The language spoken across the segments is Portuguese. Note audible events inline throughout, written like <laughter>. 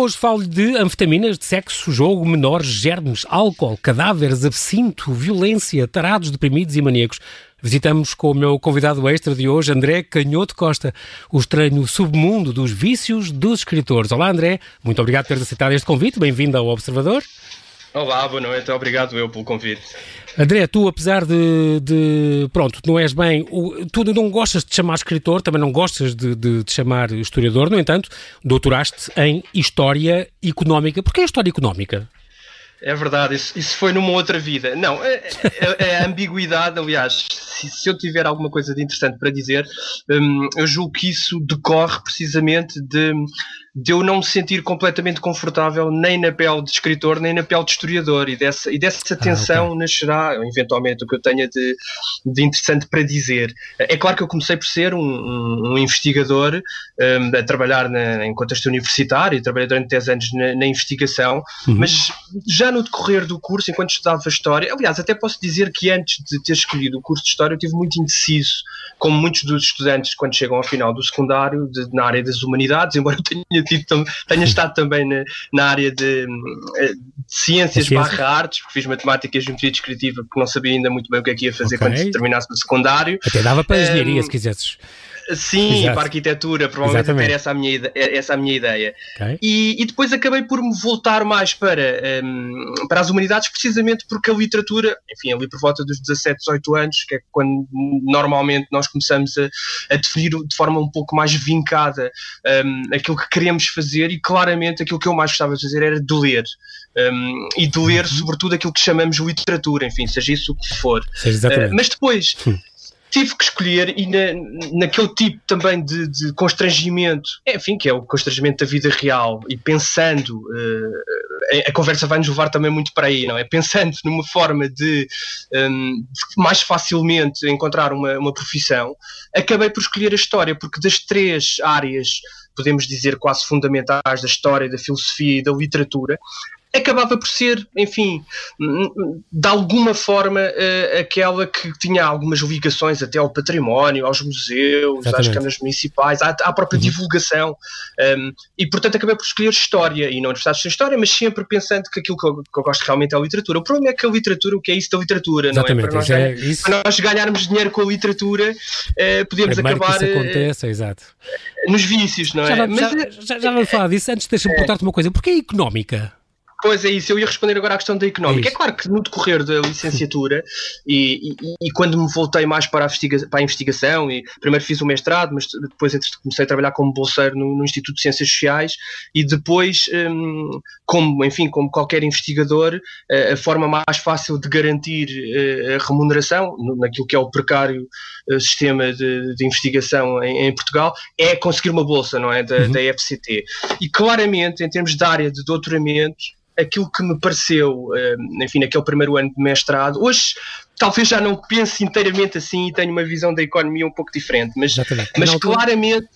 Hoje falo de anfetaminas, de sexo, jogo, menores, germes, álcool, cadáveres, absinto, violência, tarados, deprimidos e maníacos. Visitamos com o meu convidado extra de hoje, André Canhoto Costa, o estranho submundo dos vícios dos escritores. Olá, André, muito obrigado por ter aceitado este convite. Bem-vindo ao Observador. Olá, boa noite, obrigado eu pelo convite. André, tu apesar de, de pronto, não és bem, tu não gostas de te chamar escritor, também não gostas de, de te chamar historiador, no entanto, doutoraste em História Económica. Porquê História Económica? É verdade, isso, isso foi numa outra vida. Não, é, é, é a ambiguidade, aliás, se, se, eu tiver alguma coisa de interessante para dizer, hum, eu julgo que isso decorre precisamente de de eu não me sentir completamente confortável nem na pele de escritor, nem na pele de historiador, e dessa, e dessa tensão ah, okay. nascerá, eventualmente, o que eu tenha de, de interessante para dizer. É claro que eu comecei por ser um, um, um investigador, um, a trabalhar na, em contexto universitário, trabalhei durante 10 anos na, na investigação, uhum. mas já no decorrer do curso, enquanto estudava História, aliás, até posso dizer que antes de ter escolhido o curso de História, eu estive muito indeciso, como muitos dos estudantes quando chegam ao final do secundário, de, na área das humanidades, <laughs> embora eu tenha tido, tenha estado também na, na área de, de ciências barra artes, porque fiz matemática e geometria descritiva, porque não sabia ainda muito bem o que é que ia fazer okay. quando terminasse o secundário. Até dava para a engenharia, um, se quisesses. Sim, Exato. para a arquitetura, provavelmente era essa a minha, essa a minha ideia. Okay. E, e, depois acabei por me voltar mais para, um, para as humanidades, precisamente porque a literatura, enfim, ali por volta dos 17, 18 anos, que é quando normalmente nós começamos a, a definir de forma um pouco mais vincada um, aquilo que queremos fazer, e claramente aquilo que eu mais gostava de fazer era de ler. Um, e de ler, uhum. sobretudo, aquilo que chamamos de literatura, enfim, seja isso o que for. Uh, mas depois, hum tive que escolher e na, naquele tipo também de, de, constrangimento, enfim, que é o constrangimento da vida real e pensando, uh, a, conversa vai nos levar também muito para aí, não é? Pensando <laughs> numa forma de, um, de mais facilmente encontrar uma, uma profissão, acabei por escolher a história, porque das três áreas podemos dizer quase fundamentais da história, da filosofia e da literatura, acabava por ser, enfim, de alguma forma uh, aquela que tinha algumas ligações até ao património, aos museus, Exatamente. às câmaras municipais, à, à própria uhum. divulgação. Um, e portanto acabei por escolher história e não universidades de história, mas sempre pensando que aquilo que eu, que eu, gosto realmente é a literatura. O problema é que a literatura, o que é isso da literatura, Exatamente. não é? Para nós, é isso... para nós ganharmos dinheiro com a literatura, uh, podemos Primeiro acabar. Que isso aconteça, uh, exato. Nos vícios, não é? Já, mas, já, já, já vamos falar disso. Antes, deixa-me é. perguntar-te uma coisa: porquê económica? Pois é isso, eu ia responder agora à questão da económica. É, é claro que no decorrer da licenciatura <laughs> e, e, e, quando me voltei mais para a, para a, investigação, e primeiro fiz o mestrado, mas depois comecei a trabalhar como bolseiro no, no Instituto de Ciências Sociais e depois, hum, como, enfim, como qualquer investigador, a forma mais fácil de garantir eh, a remuneração naquilo que é o precário eh, sistema de, de investigação em, em, Portugal é conseguir uma bolsa, não é? Da, uhum. da FCT. E claramente, em termos de área de doutoramento, aquilo que me pareceu, eh, enfim, naquele primeiro ano de mestrado, hoje talvez já não pense inteiramente assim e tenho uma visão da economia um pouco diferente, mas, mas claramente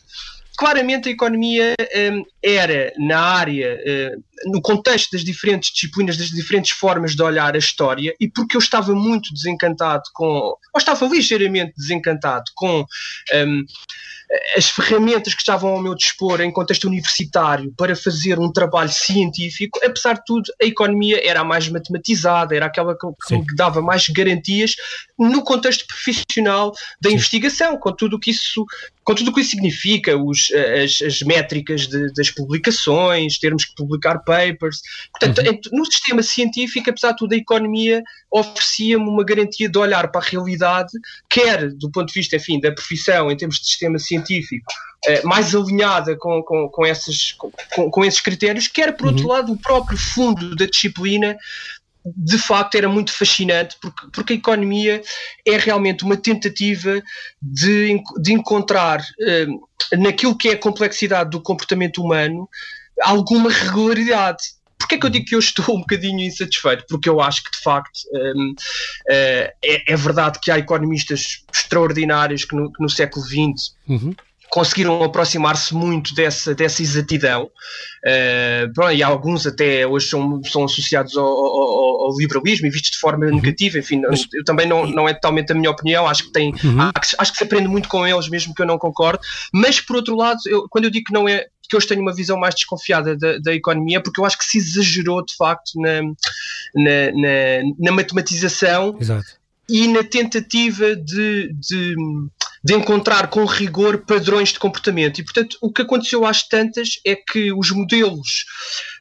claramente a economia um, era na área, uh, no contexto das diferentes disciplinas, das diferentes formas de olhar a história, e porque eu estava muito desencantado com, ou estava ligeiramente desencantado com um, as ferramentas que estavam ao meu dispor em contexto universitário para fazer um trabalho científico, apesar de tudo, a economia era a mais matematizada, era aquela que, que dava mais garantias no contexto profissional da Sim. investigação, com tudo o que isso, com tudo o que isso significa, os, as, as métricas de, das publicações, termos que publicar papers. Portanto, uhum. no sistema científico, apesar de tudo, a economia oferecia-me uma garantia de olhar para a realidade, quer do ponto de vista, enfim, da profissão, em termos de sistema científico, eh, mais alinhada com, com, com, esses, com, com esses critérios, quer, por outro uhum. lado, o próprio fundo da disciplina de facto era muito fascinante porque, porque a economia é realmente uma tentativa de, de encontrar uh, naquilo que é a complexidade do comportamento humano alguma regularidade Porquê é que eu digo que eu estou um bocadinho insatisfeito? Porque eu acho que, de facto, um, uh, é, é, verdade que há economistas extraordinários que no, que no século XX uhum conseguiram aproximar-se muito dessa, dessa exatidão. Uh, e alguns até hoje são, são associados ao, ao, ao liberalismo e vistos de forma uhum. negativa. Enfim, Mas, eu também não, não é totalmente a minha opinião. Acho que, tem, uhum. acho que se aprende muito com eles, mesmo que eu não concorde. Mas, por outro lado, eu, quando eu digo que não é que hoje tenho uma visão mais desconfiada da, da economia, porque eu acho que se exagerou de facto na, na, na, na matematização Exato. E na tentativa de, de de encontrar com rigor padrões de comportamento. E, portanto, o que aconteceu às tantas é que os modelos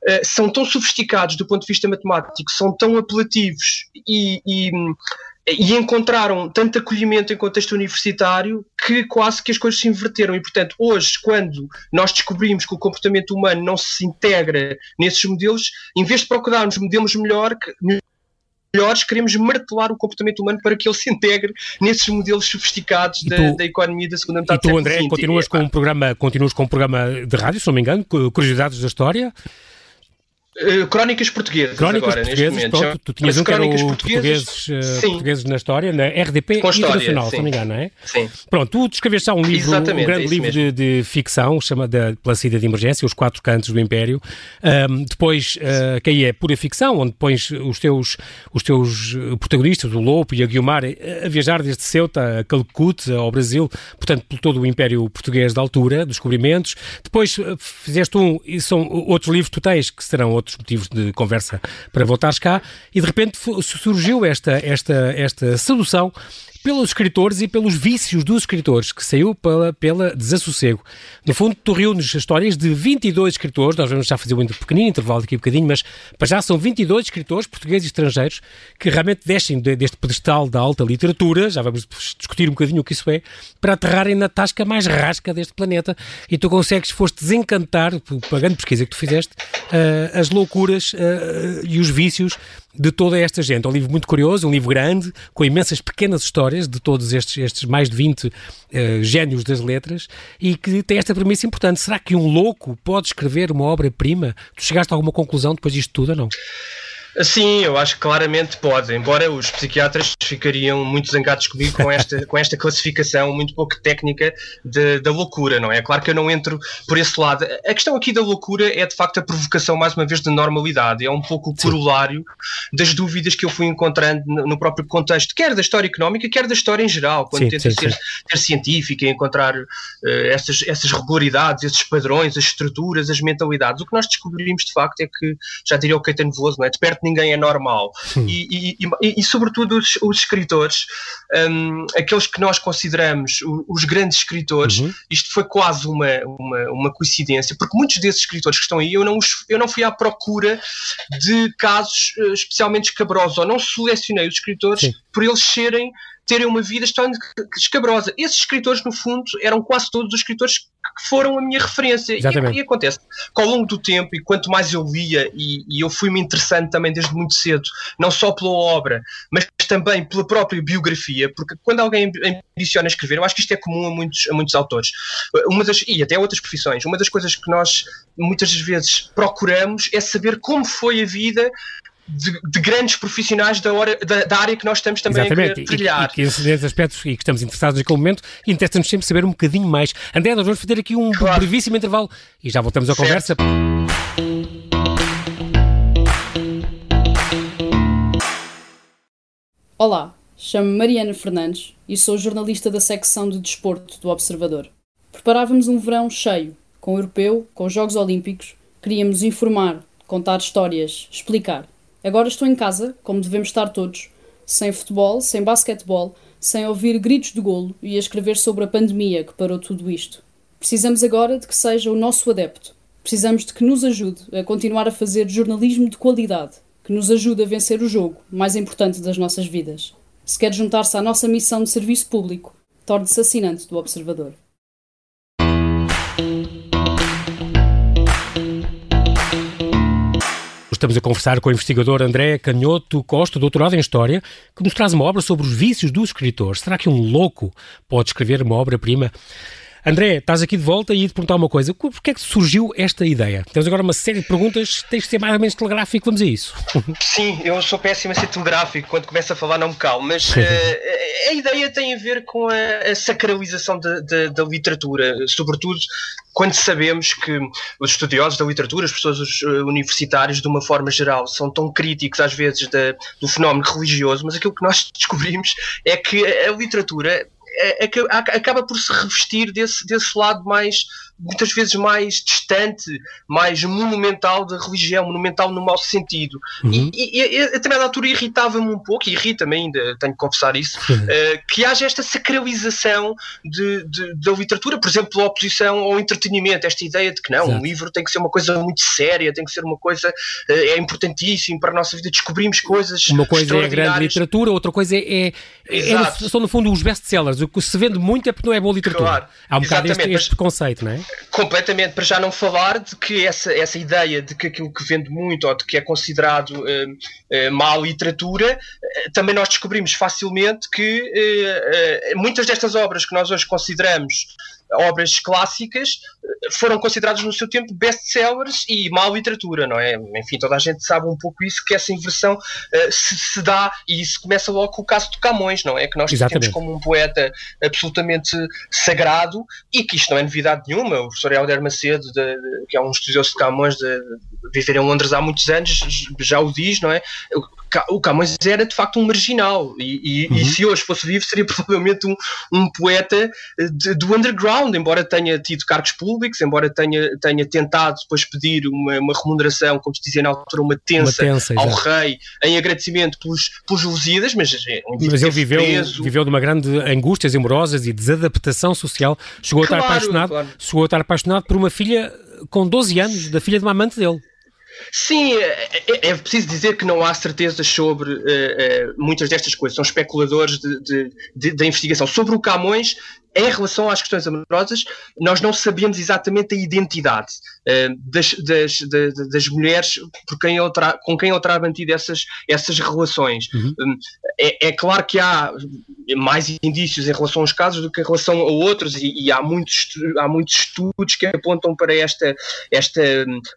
uh, são tão sofisticados do ponto de vista matemático, são tão apelativos e, e, e, encontraram tanto acolhimento em contexto universitário que quase que as coisas se inverteram. E, portanto, hoje, quando nós descobrimos que o comportamento humano não se integra nesses modelos, em vez de procurarmos modelos melhor, melhores, queremos martelar o comportamento humano para que ele se integre nesses modelos sofisticados da, da, economia da segunda metade e tu, André, continuas com, um programa, continuas com um programa de rádio, se não me engano, Curiosidades da História. Uh, crónicas portuguesas crónicas agora, portuguesas, neste momento. Pronto, tu tinhas um que era o portugueses, uh, portugueses na história, na RDP Com Internacional, se não me engano, não é? Sim. Pronto, tu descreveste já um livro, Exatamente, um grande é livro de, de, ficção, chamado Pela Saída de Emergência, Os Quatro Cantos do Império. Um, depois, uh, que aí é pura ficção, onde pões os teus, os teus protagonistas, o Lopo e a Guiomar, a viajar desde Ceuta a Calcuta, ao Brasil, portanto, por todo o Império Português da altura, descobrimentos. Depois fizeste um, e são outros livros que tu tens, que serão outros motivos de conversa para voltares cá, e de repente surgiu esta, esta, esta sedução pelos escritores e pelos vícios dos escritores, que saiu pela, pela Desassossego. No fundo, tu reúnes as histórias de 22 escritores, nós vamos já fazer um pequenino intervalo daqui a um bocadinho, mas para já são 22 escritores, portugueses e estrangeiros, que realmente descem deste pedestal da alta literatura, já vamos discutir um bocadinho o que isso é, para aterrarem na tasca mais rasca deste planeta. E tu consegues, foste desencantar, pela grande pesquisa que tu fizeste, uh, as loucuras uh, e os vícios de toda esta gente. É um livro muito curioso, um livro grande, com imensas pequenas histórias de todos estes, estes mais de 20 uh, eh, génios das letras e que tem esta premissa importante. Será que um louco pode escrever uma obra-prima? Tu chegaste a alguma conclusão depois disto tudo ou não? Sim, eu acho que claramente pode, embora os psiquiatras ficariam muito zangados comigo com esta, <laughs> com esta classificação muito pouco técnica de, da loucura, não é? Claro que eu não entro por esse lado. A questão aqui da loucura é de facto a provocação, mais uma vez, de normalidade. É um pouco o corolário das dúvidas que eu fui encontrando no próprio contexto, quer da história económica, quer da história em geral, quando sim, tenta sim, ser, sim. ser científica e encontrar uh, essas, essas regularidades, esses padrões, as estruturas, as mentalidades. O que nós descobrimos de facto é que, já diria o Caetano Veloso, não é? De perto ninguém é normal. E, e, e, e, sobretudo, os, os escritores, um, aqueles que nós consideramos os, os grandes escritores, uhum. isto foi quase uma, uma, uma, coincidência, porque muitos desses escritores que estão aí, eu não, eu não fui à procura de casos uh, especialmente escabrosos, ou não selecionei os escritores Sim. por eles serem terem uma vida escabrosa. Esses escritores, no fundo, eram quase todos os escritores que foram a minha referência. E, e acontece. Que ao longo do tempo, e quanto mais eu lia, e, e eu fui-me interessando também desde muito cedo, não só pela obra, mas também pela própria biografia, porque quando alguém ambiciona escrever, eu acho que isto é comum a muitos, a muitos autores, uma das, e até outras profissões, uma das coisas que nós muitas vezes procuramos é saber como foi a vida de, de, grandes profissionais da, hora, da, da, área que nós estamos também Exatamente. a trilhar. E, e, e nesses aspectos e que estamos interessados naquele momento, interessa-nos sempre saber um bocadinho mais. André, nós vamos fazer aqui um claro. brevíssimo intervalo e já voltamos à certo. conversa. Olá, chamo-me Mariana Fernandes e sou jornalista da secção de desporto do Observador. Preparávamos um verão cheio, com o europeu, com os Jogos Olímpicos, queríamos informar, contar histórias, explicar. Agora estou em casa, como devemos estar todos, sem futebol, sem basquetebol, sem ouvir gritos de golo e a escrever sobre a pandemia que parou tudo isto. Precisamos agora de que seja o nosso adepto. Precisamos de que nos ajude a continuar a fazer jornalismo de qualidade, que nos ajude a vencer o jogo mais importante das nossas vidas. Se quer juntar-se à nossa missão de serviço público, torne-se assinante do Observador. Estamos a conversar com o investigador André Canhoto Costa, doutorado em História, que nos traz uma obra sobre os vícios do escritor. Será que um louco pode escrever uma obra-prima? André, estás aqui de volta e ia te perguntar uma coisa. Porquê é que surgiu esta ideia? Temos agora uma série de perguntas, tens de ser mais ou menos telegráfico, vamos a isso. <laughs> Sim, eu sou péssimo a ser telegráfico, quando começo a falar não me calo, mas uh, <laughs> a ideia tem a ver com a, a sacralização da literatura, sobretudo quando sabemos que os estudiosos da literatura, as pessoas eh, universitárias, de uma forma geral, são tão críticos às vezes da, do fenómeno religioso, mas aquilo que nós <laughs> descobrimos é que a literatura é, é acaba por se revestir desse, desse lado mais muitas vezes mais distante, mais monumental da religião, monumental no mau sentido. Uhum. E, e, e a determinada altura irritava-me um pouco, e irrita-me ainda, tenho que confessar isso, uh, que haja esta sacralização de, de, da literatura, por exemplo, a oposição ao entretenimento, esta ideia de que não, Exato. um livro tem que ser uma coisa muito séria, tem que ser uma coisa, uh, é importantíssimo para a nossa vida, descobrimos coisas. Uma coisa é a grande literatura, outra coisa é, é, é no, são no fundo os best-sellers. O que se vende muito é porque não é boa literatura. Claro, Há um bocado este, este preconceito, não é? Completamente, para já não falar de que essa, essa ideia de que aquilo que vende muito ou de que é considerado uh, uh, má literatura, uh, também nós descobrimos facilmente que muitas destas obras que nós hoje consideramos obras clássicas foram consideradas no seu tempo best-sellers e má literatura, não é? Enfim, toda a gente sabe um pouco isso, que essa inversão uh, se, se, dá, e isso começa logo com o caso de Camões, não é? Que nós Exatamente. temos como um poeta absolutamente sagrado e que isto não é novidade nenhuma. O professor Helder Macedo, de, de, que é um estudioso de Camões, de, de viver em Londres há muitos anos, já o diz, não é? o Camões era de facto um marginal e, e, uhum. e se hoje fosse vivo seria <laughs> provavelmente um, um poeta de, do underground, embora tenha tido cargos públicos, embora tenha, tenha tentado depois pedir uma, uma remuneração, como se dizia na altura, uma tensa, uma tensa ao rei em agradecimento pelos, pelos Lusíadas, mas, é mas ele viveu, preso. viveu de uma grande angústias amorosas e desadaptação social, chegou claro, a estar apaixonado, claro. chegou a estar apaixonado por uma filha com 12 anos, da filha de uma amante dele. Sim, é, é, é, preciso dizer que não há certezas sobre uh, uh, muitas destas coisas, são especuladores da investigação. Sobre o Camões, em relação às questões amorosas, nós não sabemos exatamente a identidade uh, das, das, das, das, mulheres por quem ele com quem ele terá mantido essas, essas relações. Uhum. Um, é, é, claro que há mais indícios em relação aos casos do que em relação a outros, e, e há, muitos, há muitos estudos que apontam para esta, esta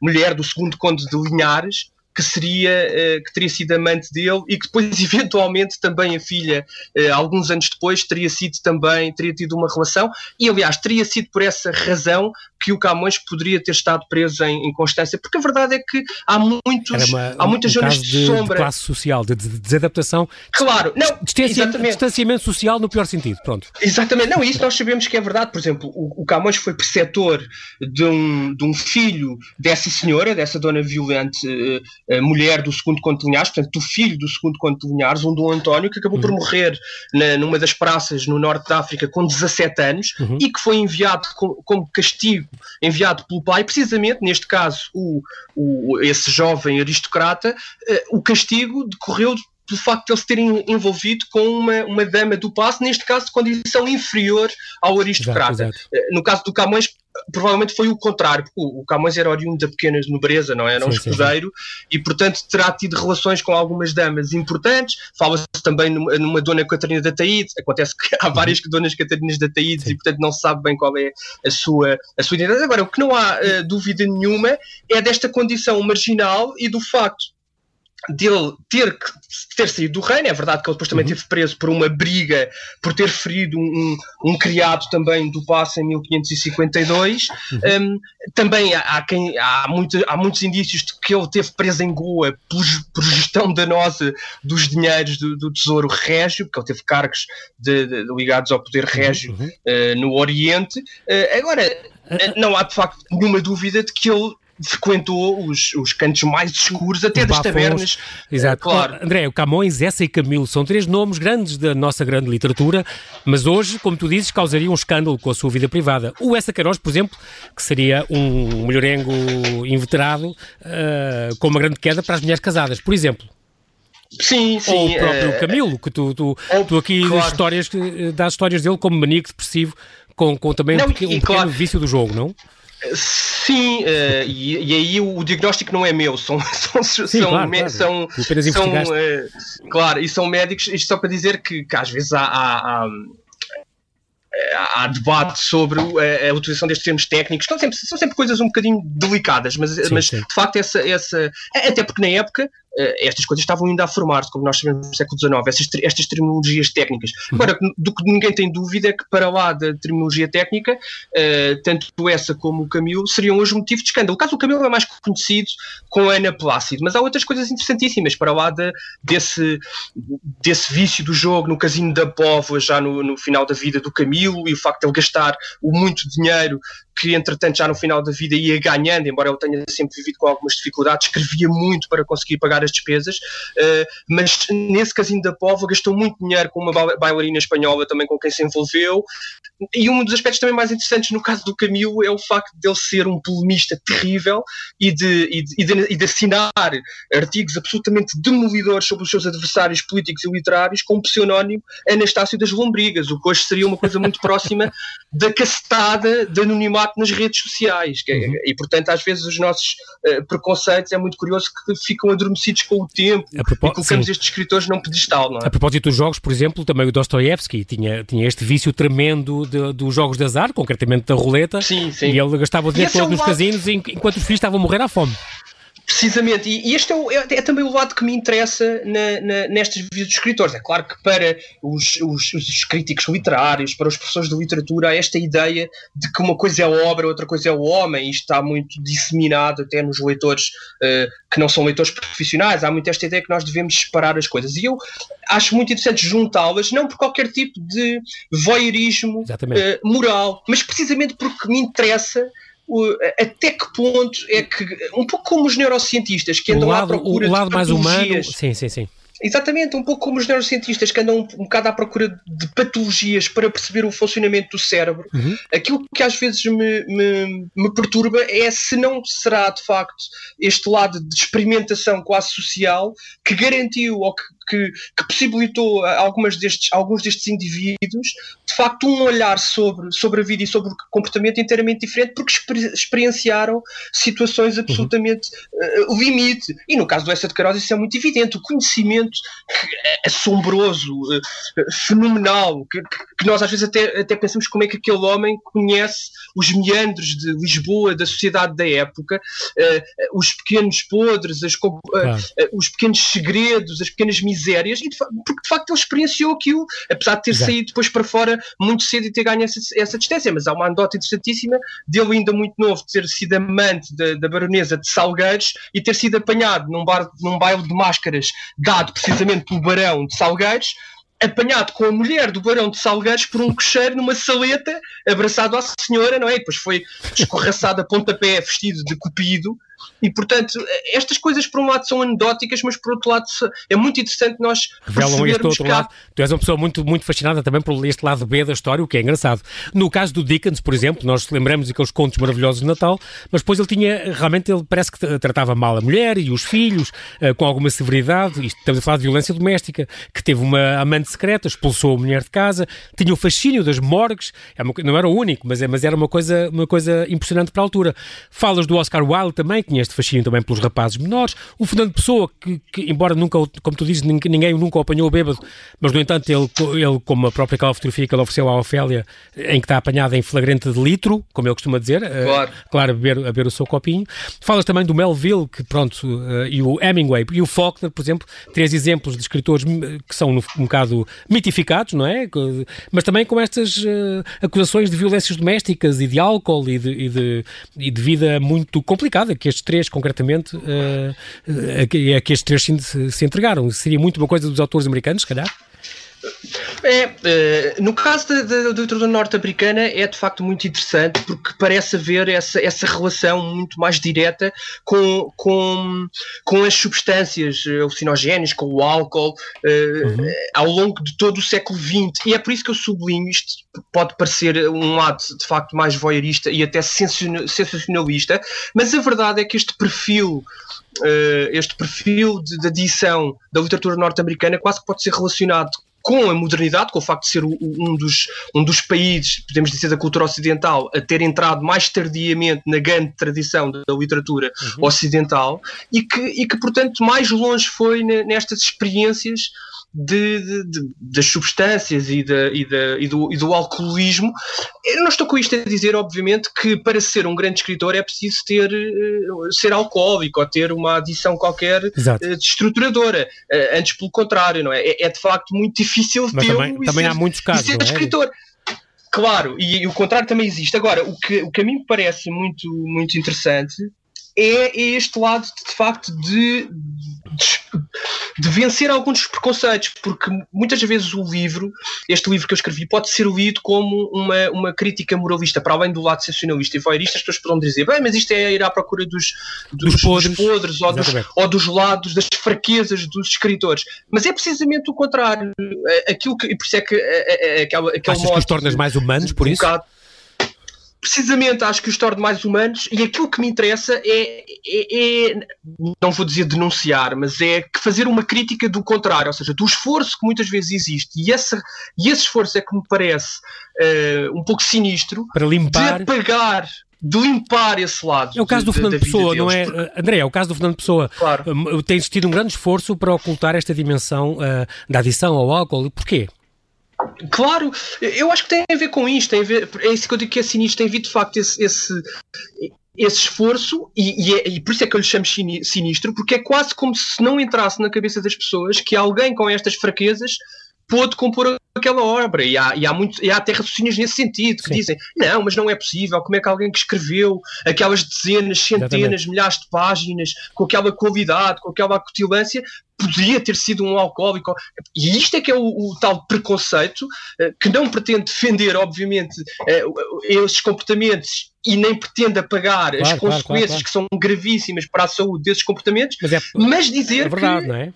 mulher do segundo conde de Linhares, que seria uh, que teria sido amante dele e que depois <laughs> eventualmente também a filha uh, alguns anos depois teria sido também teria tido uma relação. E aliás teria sido por essa razão que o Camões poderia ter estado preso em, em Constância porque a verdade é que há muitos uma, há muitas um zonas de, de, sombra. de classe social de, de desadaptação. Claro não distanciamento, distanciamento social no pior sentido pronto. Exatamente não isso nós sabemos que é verdade. Por exemplo o, o Camões foi preceptor de um, de um filho dessa senhora dessa dona violente uh, mulher do segundo Conde de Linhares, portanto, do filho do segundo Conde de Linhares, um Dom António, que acabou uhum. por morrer na, numa das praças no norte da África com 17 anos uhum. e que foi enviado com, como castigo, enviado pelo pai, precisamente, neste caso, o, o esse jovem aristocrata, uh, o castigo decorreu pelo facto de ele se terem envolvido com uma, uma dama do passo, neste caso de condição inferior ao aristocrata. Exato, exato. Eh, no caso do Camões, provavelmente foi o contrário, porque o Camões era oriundo da pequena nobreza, não é? era? um sim, escudeiro e, portanto, terá tido relações com algumas damas importantes. Fala-se também numa, numa, dona Catarina da Taíde. Acontece que há várias uhum. donas Catarinas da Taíde e, portanto, não se sabe bem qual é a sua, a sua identidade. Agora, o que não há uh, dúvida nenhuma é desta condição marginal e do facto dele ter, ter saído do reino. É verdade que ele depois também uhum. esteve preso por uma briga, por ter ferido um, um, um criado também do passo em 1552. Uhum. Um, também há, há, quem, há, muito, há muitos indícios de que ele esteve preso em Goa por, por gestão danosa dos dinheiros do, do, Tesouro Régio, porque ele teve cargos de, de, ligados ao poder régio uhum. uh, no Oriente. Uh, agora, uh, não há de facto nenhuma dúvida de que ele frequentou os, os cantos mais escuros, até das tabernas. Exato. Claro. André, o Camões, essa e Camilo são três nomes grandes da nossa grande literatura, mas hoje, como tu dizes, causaria um escândalo com a sua vida privada. O Essa Queiroz, por exemplo, que seria um melhorengo inveterado uh, com uma grande queda para as mulheres casadas, por exemplo. Sim, sim. Ou o próprio é... Camilo, que tu, tu, tu aqui claro. histórias, dás histórias dele como maníaco depressivo, com, com também não, um, pequeno, um pequeno claro. vício do jogo, não? Sim, uh, e, e, aí o, o, diagnóstico não é meu, são, <laughs> são, Sim, são, claro, claro. são, são uh, claro, e são médicos, isto só para dizer que, que às vezes há, há, há há debate sobre a, a, utilização destes termos técnicos, são sempre, são sempre coisas um bocadinho delicadas, mas, sim, mas sim. de facto essa, essa. Até porque na época eh, estas coisas estavam ainda a formar-se, como nós sabemos no século XIX, essas, estas terminologias técnicas. Uhum. Agora, do que ninguém tem dúvida é que para lá da terminologia técnica, uh, tanto essa como o Camilo seriam hoje motivo de escândalo. O caso do Camilo é mais conhecido com Ana Plácido, mas há outras coisas interessantíssimas para lá de, desse, desse vício do jogo no casino da Póvoa, já no, no final da vida do Camilo, e o facto de ele gastar o muito dinheiro que entretanto já no final da vida ia ganhando, embora ele tenha sempre vivido com algumas dificuldades, escrevia muito para conseguir pagar as despesas, uh, mas nesse casinho da Póvoa gastou muito dinheiro com uma bailarina espanhola também com quem se envolveu, e um dos aspectos também mais interessantes no caso do Camilo é o facto de ele ser um polemista terrível e de, e de, e de, e de assinar artigos absolutamente demolidores sobre os seus adversários políticos e literários com o pseudónimo Anastácio das Lombrigas, o que hoje seria uma coisa muito próxima da castada de anonimato nas redes sociais. É, uhum. E, portanto, às vezes os nossos uh, preconceitos é muito curioso que ficam adormecidos com o tempo e colocamos sim. estes escritores num pedestal. Não é? A propósito dos jogos, por exemplo, também o Dostoevsky tinha, tinha este vício tremendo de, dos jogos de azar, concretamente da roleta, sim, sim. e ele gastava o dinheiro todo é nos lado... casinos enquanto os filhos estavam a morrer à fome. Precisamente, e, e este é, o, é, é, também o lado que me interessa na, na, nestas vídeos dos escritores. É claro que para os, os, os, críticos literários, para os professores de literatura, há esta ideia de que uma coisa é a obra, outra coisa é o homem, isto está muito disseminado até nos leitores uh, que não são leitores profissionais. Há muito esta ideia que nós devemos separar as coisas. E eu acho muito interessante juntá-las, não por qualquer tipo de voyeurismo uh, moral, mas precisamente porque me interessa até que ponto é que, um pouco como os neurocientistas que andam lado, à procura o lado de mais humano, sim, sim, sim. Exatamente, um pouco como os neurocientistas que andam um, um bocado à procura de patologias para perceber o funcionamento do cérebro. Uhum. Aquilo que às vezes me, me, me, perturba é se não será de facto este lado de experimentação quase social que garantiu ou que que, que, possibilitou a algumas destes, alguns destes indivíduos, de facto, um olhar sobre, sobre a vida e sobre o comportamento inteiramente diferente, porque exper experienciaram situações absolutamente uhum. uh, limite. E no caso do Essa de Queiroz isso é muito evidente. O conhecimento assombroso, uh, fenomenal, que, que, nós às vezes até, até pensamos como é que aquele homem conhece os meandros de Lisboa, da sociedade da época, uh, os pequenos podres, as, claro. os pequenos segredos, as pequenas misérias, de, porque de facto ele experienciou aquilo, apesar de ter Exato. saído depois para fora muito cedo e ter ganho essa, essa distância. Mas há uma anedota interessantíssima dele, ainda muito novo, ter sido amante da, da baronesa de Salgueiros e ter sido apanhado num, bar, num baile de máscaras dado precisamente pelo barão de Salgueiros apanhado com a mulher do Barão de Salgueiros por um cocheiro numa saleta, abraçado à senhora, não é? E depois foi escorraçado a pontapé vestido de cupido e, portanto, estas coisas, por um lado, são anedóticas, mas, por outro lado, é muito interessante nós Revelam este outro lado. Tu és uma pessoa muito, muito fascinada também por este lado B da história, o que é engraçado. No caso do Dickens, por exemplo, nós lembramos aqueles contos maravilhosos de Natal, mas depois ele tinha, realmente, ele parece que tratava mal a mulher e os filhos, uh, com alguma severidade. Isto, estamos a falar de violência doméstica, que teve uma amante secreta, expulsou a mulher de casa, tinha o fascínio das morgues, é não era o único, mas, é, mas era uma coisa, uma coisa impressionante para a altura. Falas do Oscar Wilde também, que tinha este fascínio também pelos rapazes menores. O Fernando Pessoa, que, que embora nunca, como tu dizes, ninguém nunca o apanhou bêbado, mas no entanto ele, ele como a própria aquela fotografia que ele ofereceu à Ofélia, em que está apanhado em flagrante de litro, como ele costuma dizer, eh, claro, uh, claro a, beber, a beber o seu copinho. Falas também do Melville, que pronto, uh, e o Hemingway, e o Faulkner, por exemplo, três exemplos de escritores que são um bocado mitificados, não é? Mas também com estas uh, acusações de violências domésticas e de álcool e de, e de, e de vida muito complicada que estes três concretamente, a, que, a que estes três se, se entregaram. Seria muito uma coisa dos autores americanos, se calhar? É, uh, no caso da, da, da literatura norte-americana é de facto muito interessante porque parece haver essa, essa relação muito mais direta com, com, com as substâncias alucinogéneas, com o álcool, uh, uhum. ao longo de todo o século XX. E é por isso que eu sublinho isto. Pode parecer um lado de facto mais voyeurista e até sensacionalista, mas a verdade é que este perfil este perfil de, de adição da literatura norte-americana quase que pode ser relacionado com a modernidade, com o facto de ser um dos, um dos países, podemos dizer, da cultura ocidental, a ter entrado mais tardiamente na grande tradição da literatura uhum. ocidental e que, e que, portanto, mais longe foi nestas experiências de, de, de, das substâncias e, e, e, do, e do alcoolismo. Eu não estou com isto a dizer, obviamente, que para ser um grande escritor é preciso ter uh, ser alcoólico ou ter uma adição qualquer uh, destruturadora. Uh, antes, pelo contrário, não é? É, é de facto muito difícil Mas também, também ser, há muitos casos. ser é? escritor. Claro, e, e, o contrário também existe. Agora, o que, o que a mim me parece muito, muito interessante é, é este lado, de facto, de, de, de, vencer alguns preconceitos, porque muitas vezes o livro, este livro que eu escrevi, pode ser lido como uma, uma crítica moralista, para além do lado sensacionalista e voyeurista, as pessoas podem dizer, bem, mas isto é ir à procura dos, dos, dos podres, dos podres ou, dos, ou, dos, lados, das fraquezas dos escritores. Mas é precisamente o contrário. É, aquilo que, e por isso é que é, é, aquela, aquele Achas que os tornas mais humanos, por isso? Um precisamente acho que os torna mais humanos e aquilo que me interessa é, é, é, não vou dizer denunciar, mas é que fazer uma crítica do contrário, ou seja, do esforço que muitas vezes existe e esse, e esse esforço é que me parece uh, um pouco sinistro para limpar de apagar de limpar esse lado. É o caso de, do Fernando Pessoa, não é? Porque... André, é o caso do Fernando Pessoa. Claro. Uh, tem tido um grande esforço para ocultar esta dimensão uh, da adição ao álcool. Porquê? Claro, eu acho que tem a ver com isto, tem a ver, é isso que eu digo que é sinistro, tem ver de facto esse, esse, esse esforço, e, e, é, e, por isso é que eu lhe chamo sinistro, porque é quase como se não entrasse na cabeça das pessoas que alguém com estas fraquezas pôde compor aquela obra. E há, e há, muito, e há até raciocínios nesse sentido, que Sim. dizem, não, mas não é possível, como é que alguém que escreveu aquelas dezenas, centenas, Exatamente. milhares de páginas, com aquela qualidade, com aquela acutilância, podia ter sido um alcoólico. E isto é que é o, o tal preconceito, uh, que não pretende defender, obviamente, uh, esses comportamentos e nem pretende apagar claro, as claro, consequências claro, que são gravíssimas para a saúde desses comportamentos, mas, é, mas dizer é verdade, que é?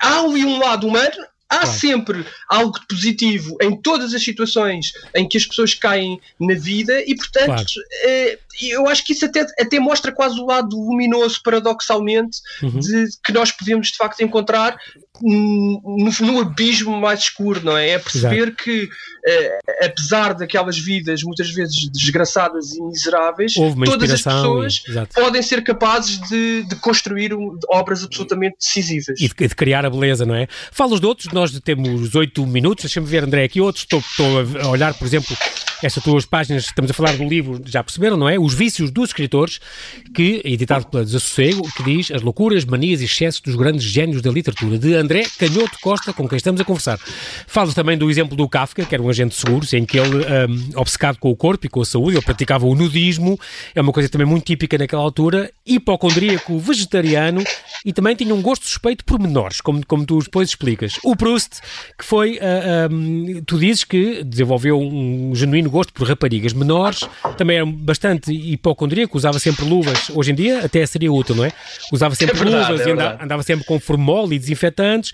há ali um lado humano Há claro. sempre algo de positivo em todas as situações em que as pessoas caem na vida e, portanto, claro. eh, eu acho que isso até, até mostra quase o lado luminoso, paradoxalmente, uhum. de que nós podemos de facto encontrar no, no, abismo mais escuro, não é? É perceber Exato. que, eh, apesar daquelas vidas muitas vezes desgraçadas e miseráveis, todas as pessoas e... podem ser capazes de, de construir obras absolutamente decisivas. E de, de, criar a beleza, não é? Falas de outros, nós temos oito minutos, deixa-me ver, André, aqui outros, estou, estou a olhar, por exemplo, estas tuas páginas, estamos a falar do livro, já perceberam, não é? Os Vícios dos Escritores, que, editado pela Desassossego, que diz As Loucuras, Manias e Excessos dos Grandes Gênios da Literatura, de André Canhoto Costa, com quem estamos a conversar. Falas também do exemplo do Kafka, que era um agente de seguros, em que ele, um, obcecado com o corpo e com a saúde, ele praticava o nudismo, é uma coisa também muito típica naquela altura, hipocondríaco, vegetariano e também tinha um gosto suspeito por menores, como, como tu depois explicas. O Proust, que foi, uh, um, tu dizes que desenvolveu um genuíno gosto por raparigas menores, também era bastante hipocondríaco, usava sempre luvas, hoje em dia até seria útil, não é? Usava sempre é verdade, luvas é andava, andava sempre com formol e desinfetantes,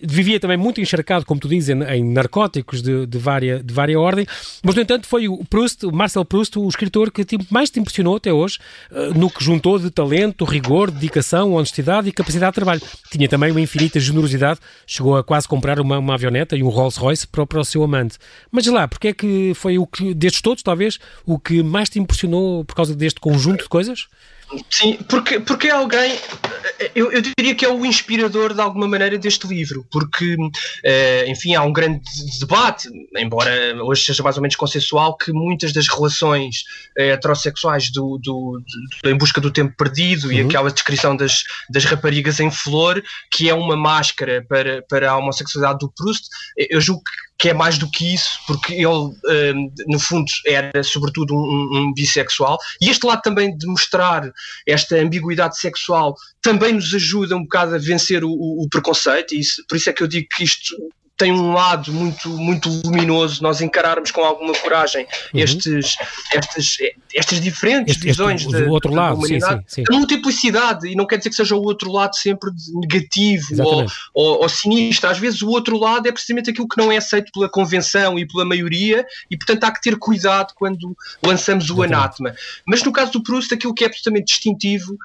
vivia também muito encharcado, como tu dizes, em, narcóticos de, de, vária, de vária ordem, mas no entanto foi o Proust, o Marcel Proust, o escritor que te, mais te impressionou até hoje, uh, no que juntou de talento, rigor, dedicação, honestidade e capacidade de trabalho. Tinha também uma infinita generosidade, chegou a quase comprar uma, uma avioneta e um Rolls Royce para, para o seu amante. Mas lá, porque é que foi o que, destes todos, talvez, o que mais te impressionou por causa deste conjunto de coisas? Sim, porque, porque é alguém, eu, eu, diria que é o inspirador de alguma maneira deste livro, porque, eh, enfim, há um grande debate, embora hoje seja mais ou menos consensual, que muitas das relações eh, heterossexuais do, do, do, Em Busca do Tempo Perdido uhum. e aquela descrição das, das raparigas em flor, que é uma máscara para, para a homossexualidade do Proust, eu julgo que que é mais do que isso, porque ele, um, no fundo, era sobretudo um, um, bissexual. E este lado também de mostrar esta ambiguidade sexual também nos ajuda um bocado a vencer o, o preconceito, e isso, por isso é que eu digo que isto tem um lado muito, muito luminoso nós encararmos com alguma coragem uhum. estes, estas, estas diferentes este, visões este, da, outro lado, humanidade. Sim, sim, sim. A multiplicidade, e não quer dizer que seja o outro lado sempre negativo ou, ou, ou, sinistro. Às vezes o outro lado é precisamente aquilo que não é aceito pela convenção e pela maioria, e portanto há que ter cuidado quando lançamos o Exatamente. anátema. Mas no caso do Proust, aquilo que é absolutamente distintivo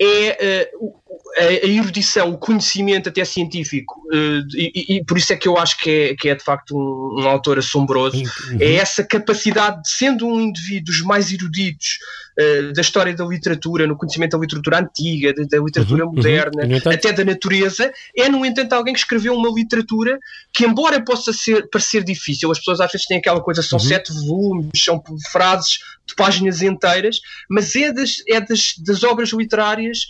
é uh, a, erudição, o conhecimento até científico, uh, e, e, por isso é que eu acho que é, que é de facto um, um autor assombroso, uhum. é essa capacidade de, sendo um indivíduo dos mais eruditos uh, da história da literatura, no conhecimento da literatura antiga, da, da literatura uhum. moderna, uhum. até da natureza, é, no entanto, alguém que escreveu uma literatura que, embora possa ser, parecer difícil, as pessoas às vezes têm aquela coisa, são uhum. sete volumes, são frases de páginas inteiras, mas é das, é das, das obras literárias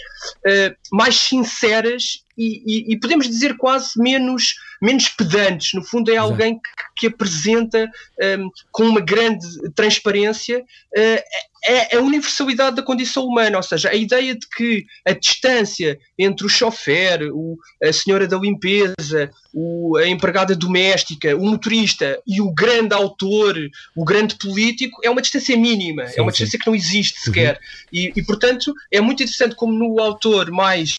uh, mais sinceras e, e, e, podemos dizer quase menos menos pedantes. No fundo, é alguém que, que apresenta um, com uma grande transparência uh, é a universalidade da condição humana, ou seja, a ideia de que a distância entre o chofer, o, a senhora da limpeza, o, a empregada doméstica, o motorista e o grande autor, o grande político, é uma distância mínima, sim, é uma distância sim. que não existe sequer. Uhum. E, e, portanto, é muito interessante como no autor mais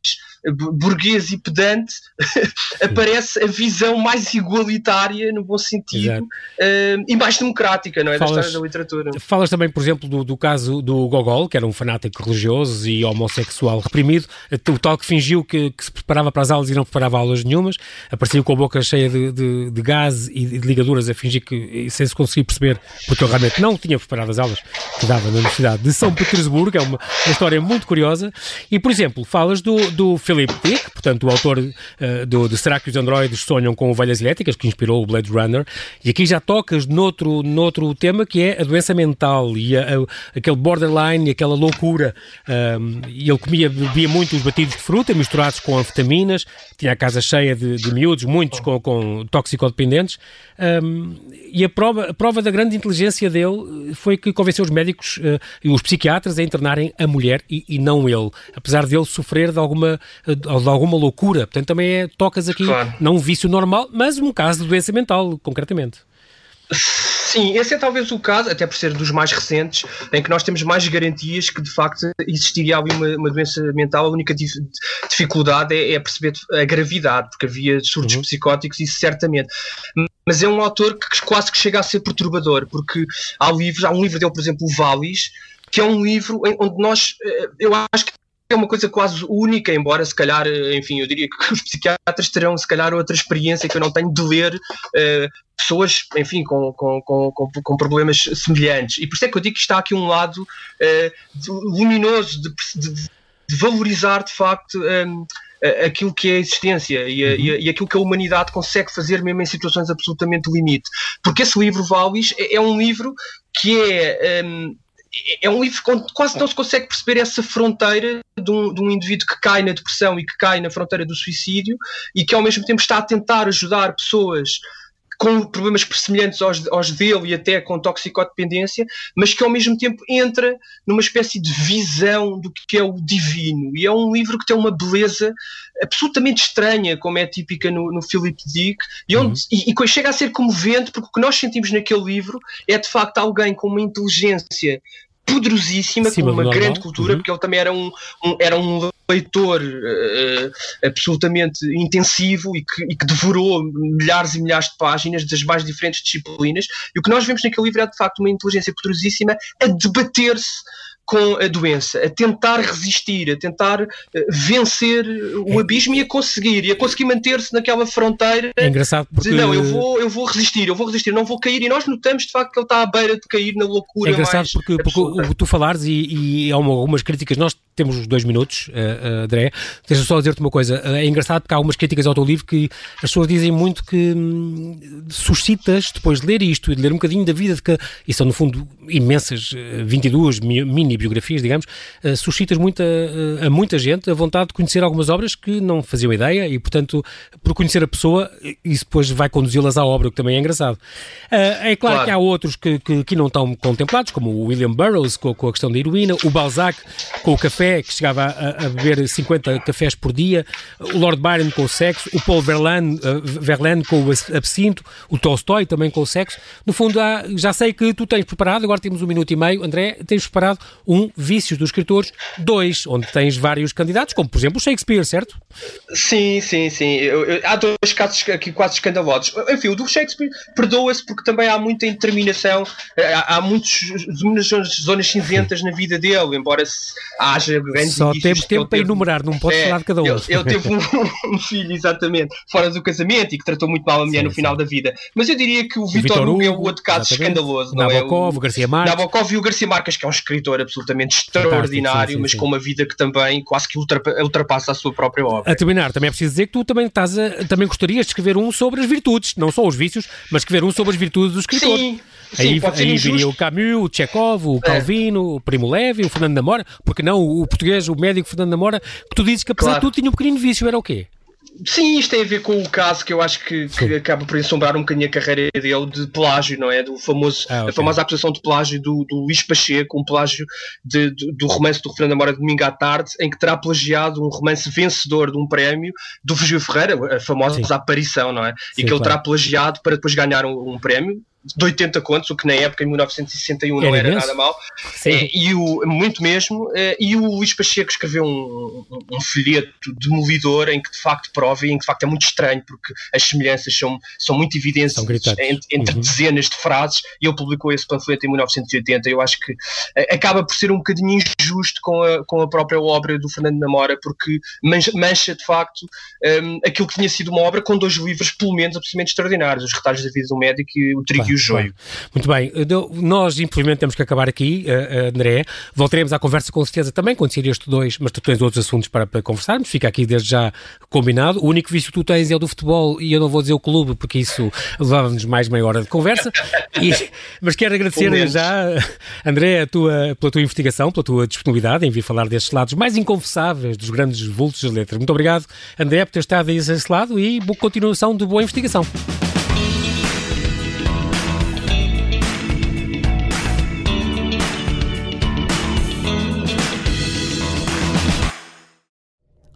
burguês e pedante, <laughs> aparece a visão mais igualitária, no bom sentido, uh, e mais democrática, não é? Falas, da história da literatura. Falas também, por exemplo, do, do caso do Gogol, que era um fanático religioso e homossexual reprimido, o tal que fingiu que, que se preparava para as aulas e não preparava aulas nenhumas, apareceu com a boca cheia de, de, de gás e de ligaduras a fingir que, sem se conseguir perceber, porque ele realmente não tinha preparado as aulas que dava na Universidade de São Petersburgo, é uma, uma história muito curiosa. E, por exemplo, falas do, do Philip Dick, portanto, o autor uh, do, de Será que os androides sonham com ovelhas elétricas, que inspirou o Blade Runner, e aqui já tocas noutro, noutro tema que é a doença mental e a, a, aquele borderline, aquela loucura. Um, e ele comia, bebia muito os batidos de fruta misturados com anfetaminas, tinha a casa cheia de, de miúdos, muitos com, com toxicodependentes, um, e a prova, a prova da grande inteligência dele foi que convenceu os médicos uh, e os psiquiatras a internarem a mulher e, e não ele, apesar dele sofrer de alguma de alguma loucura. Portanto, também é, tocas aqui, claro. não um vício normal, mas um caso de doença mental, concretamente. Sim, esse é talvez o caso, até por ser dos mais recentes, em que nós temos mais garantias que de facto existiria ali uma, uma doença mental. A única dif dificuldade é, é, perceber a gravidade, porque havia surtos uhum. psicóticos, isso certamente. Mas é um autor que quase que chega a ser perturbador, porque há livros, há um livro dele, por exemplo, o Valis, que é um livro onde nós, eh, eu acho que é uma coisa quase única, embora se calhar, eh, enfim, eu diria que <laughs> os psiquiatras terão se calhar outra experiência que eu não tenho de ler uh, pessoas, enfim, com, com, com, com, problemas semelhantes. E por isso é que eu digo que está aqui um lado uh, luminoso de, de, de, valorizar de facto um, aquilo que é a existência e, a, e, aquilo que a humanidade consegue fazer mesmo em situações absolutamente limite. Porque esse livro, Valis, é, é um livro que é. Um, é um livro que quase não se consegue perceber essa fronteira de um, de um, indivíduo que cai na depressão e que cai na fronteira do suicídio e que ao mesmo tempo está a tentar ajudar pessoas com problemas semelhantes aos, aos dele e até com toxicodependência, mas que ao mesmo tempo entra numa espécie de visão do que é o divino. E é um livro que tem uma beleza absolutamente estranha, como é típica no, no Philip Dick, e, onde, uhum. e, e chega a ser comovente, porque o que nós sentimos naquele livro é de facto alguém com uma inteligência poderosíssima, com uma grande cultura, uhum. porque ele também era um, um era um leitor uh, absolutamente intensivo e que, e que, devorou milhares e milhares de páginas das mais diferentes disciplinas. E o que nós vemos naquele livro é de facto uma inteligência poderosíssima a debater-se com a doença, a tentar resistir, a tentar uh, vencer o é. abismo e a conseguir, e a conseguir manter-se naquela fronteira. É engraçado porque... De, não, eu vou, eu vou resistir, eu vou resistir, não vou cair, e nós notamos de facto que ele está à beira de cair na loucura. É engraçado porque, porque o, tu falares, e, e há uma, algumas críticas, nós temos dois minutos, uh, uh, André, deixa só dizer-te uma coisa, uh, é engraçado porque há algumas críticas ao teu livro que as pessoas dizem muito que hum, suscitas, depois de ler isto e de ler um bocadinho da vida de que, e são no fundo imensas, 22 mini biografias, digamos, suscitas muita, a muita gente a vontade de conhecer algumas obras que não faziam ideia e, portanto, por conhecer a pessoa, isso depois vai conduzi-las à obra, o que também é engraçado. É claro, claro, que há outros que, que, que, não estão contemplados, como o William Burroughs com, com, a questão da heroína, o Balzac com o café, que chegava a, a, beber 50 cafés por dia, o Lord Byron com o sexo, o Paul Verlaine, Verlaine com o absinto, o Tolstói também com o sexo. No fundo, há, já sei que tu tens preparado, agora temos um minuto e meio, André, tens preparado um Vícios dos Escritores, dois, onde tens vários candidatos, como por exemplo o Shakespeare, certo? Sim, sim, sim. Eu, eu, há dois casos aqui quase escandalosos. Enfim, o do Shakespeare perdoa-se porque também há muita indeterminação, eh, há, há muitas zonas cinzentas na vida dele, embora haja grandes Só temos tempo para enumerar, não pode é, falar de cada um. Ele, ele teve um, um, filho, exatamente, fora do casamento e que tratou muito mal a mulher sim, no final sim. da vida. Mas eu diria que o, Vitor Hugo é o outro caso escandaloso. Nabokov, é? o, Garcia Marques. Nabokov e o Garcia Marques, que é um escritor absolutamente extraordinário, sim, mas com uma vida que também quase que ultrapassa a sua própria obra. A terminar, também é preciso dizer que tu também, estás a, também gostarias de escrever um sobre as virtudes, não só os vícios, mas escrever um sobre as virtudes do escritor. Sim. Sim, aí aí viria o Camus, o Chekhov, o é. Calvino, é. o Primo Levi, o Fernando da Mora, porque não o português, o médico Fernando da Mora, que tu dizes que apesar claro. de tudo tinha um pequenino vício, era o quê? Sim, isto tem a ver com o caso que eu acho que, que acaba por ensombrar um bocadinho a carreira dele de plágio, não é? Do famoso, ah, okay. A famosa acusação de plágio do, do Luís Pacheco, um plágio de, de, do romance do Fernando Amora Domingo à Tarde, em que terá plagiado um romance vencedor de um prémio do Virgílio Ferreira, a famosa Sim. aparição, não é? Sim, e que claro. ele terá plagiado para depois ganhar um, um prémio de 80 contos, o que na época, em 1961, não era, era nada mal, é, e o, muito mesmo, é, e o Luís Pacheco escreveu um, um, um, folheto demolidor em que de facto prova e em que de facto é muito estranho, porque as semelhanças são, são muito evidentes entre, entre uhum. dezenas de frases, e ele publicou esse panfleto em 1980, eu acho que é, acaba por ser um bocadinho injusto com a, com a própria obra do Fernando Namora, porque mancha, mancha de facto um, aquilo que tinha sido uma obra com dois livros, pelo menos, absolutamente extraordinários, Os Retalhos da Vida do Médico e O Trigo e o joio. Muito bem, nós infelizmente temos que acabar aqui, uh, André. Voltaremos à conversa com certeza também quando sair estes dois, mas tu tens outros assuntos para, para, conversarmos. Fica aqui desde já combinado. O único vício que tu tens é o do futebol e eu não vou dizer o clube porque isso levava-nos mais meia hora de conversa. E, mas quero agradecer já, André, a tua, pela tua investigação, pela tua disponibilidade em vir falar destes lados mais inconfessáveis dos grandes vultos das letras. Muito obrigado, André, por ter estado aí a esse lado e boa continuação de boa investigação.